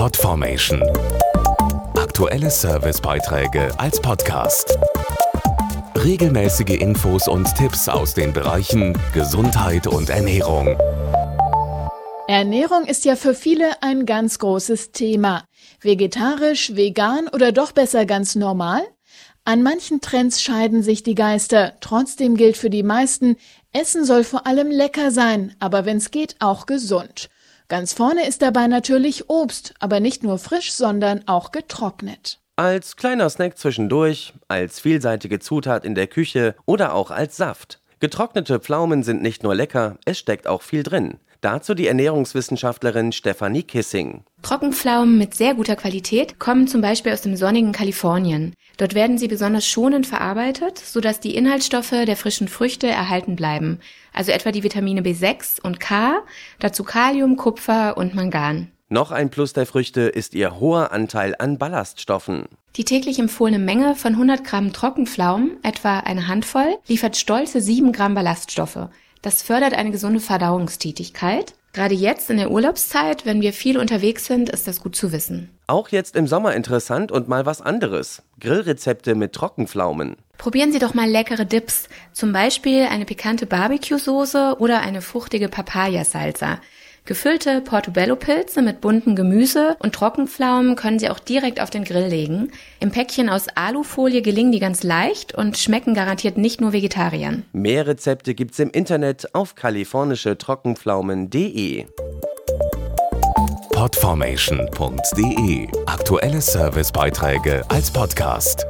Podformation. Aktuelle Servicebeiträge als Podcast. Regelmäßige Infos und Tipps aus den Bereichen Gesundheit und Ernährung. Ernährung ist ja für viele ein ganz großes Thema. Vegetarisch, vegan oder doch besser ganz normal? An manchen Trends scheiden sich die Geister. Trotzdem gilt für die meisten, Essen soll vor allem lecker sein, aber wenn's geht auch gesund. Ganz vorne ist dabei natürlich Obst, aber nicht nur frisch, sondern auch getrocknet. Als kleiner Snack zwischendurch, als vielseitige Zutat in der Küche oder auch als Saft. Getrocknete Pflaumen sind nicht nur lecker, es steckt auch viel drin. Dazu die Ernährungswissenschaftlerin Stefanie Kissing. Trockenpflaumen mit sehr guter Qualität kommen zum Beispiel aus dem sonnigen Kalifornien. Dort werden sie besonders schonend verarbeitet, sodass die Inhaltsstoffe der frischen Früchte erhalten bleiben, also etwa die Vitamine B6 und K, dazu Kalium, Kupfer und Mangan. Noch ein Plus der Früchte ist ihr hoher Anteil an Ballaststoffen. Die täglich empfohlene Menge von 100 Gramm Trockenpflaumen, etwa eine Handvoll, liefert stolze 7 Gramm Ballaststoffe. Das fördert eine gesunde Verdauungstätigkeit. Gerade jetzt in der Urlaubszeit, wenn wir viel unterwegs sind, ist das gut zu wissen. Auch jetzt im Sommer interessant und mal was anderes. Grillrezepte mit Trockenpflaumen. Probieren Sie doch mal leckere Dips, zum Beispiel eine pikante Barbecue-Soße oder eine fruchtige Papaya-Salsa. Gefüllte Portobello-Pilze mit buntem Gemüse und Trockenpflaumen können Sie auch direkt auf den Grill legen. Im Päckchen aus Alufolie gelingen die ganz leicht und schmecken garantiert nicht nur Vegetariern. Mehr Rezepte gibt's im Internet auf kalifornischetrockenpflaumen.de. Podformation.de Aktuelle Servicebeiträge als Podcast.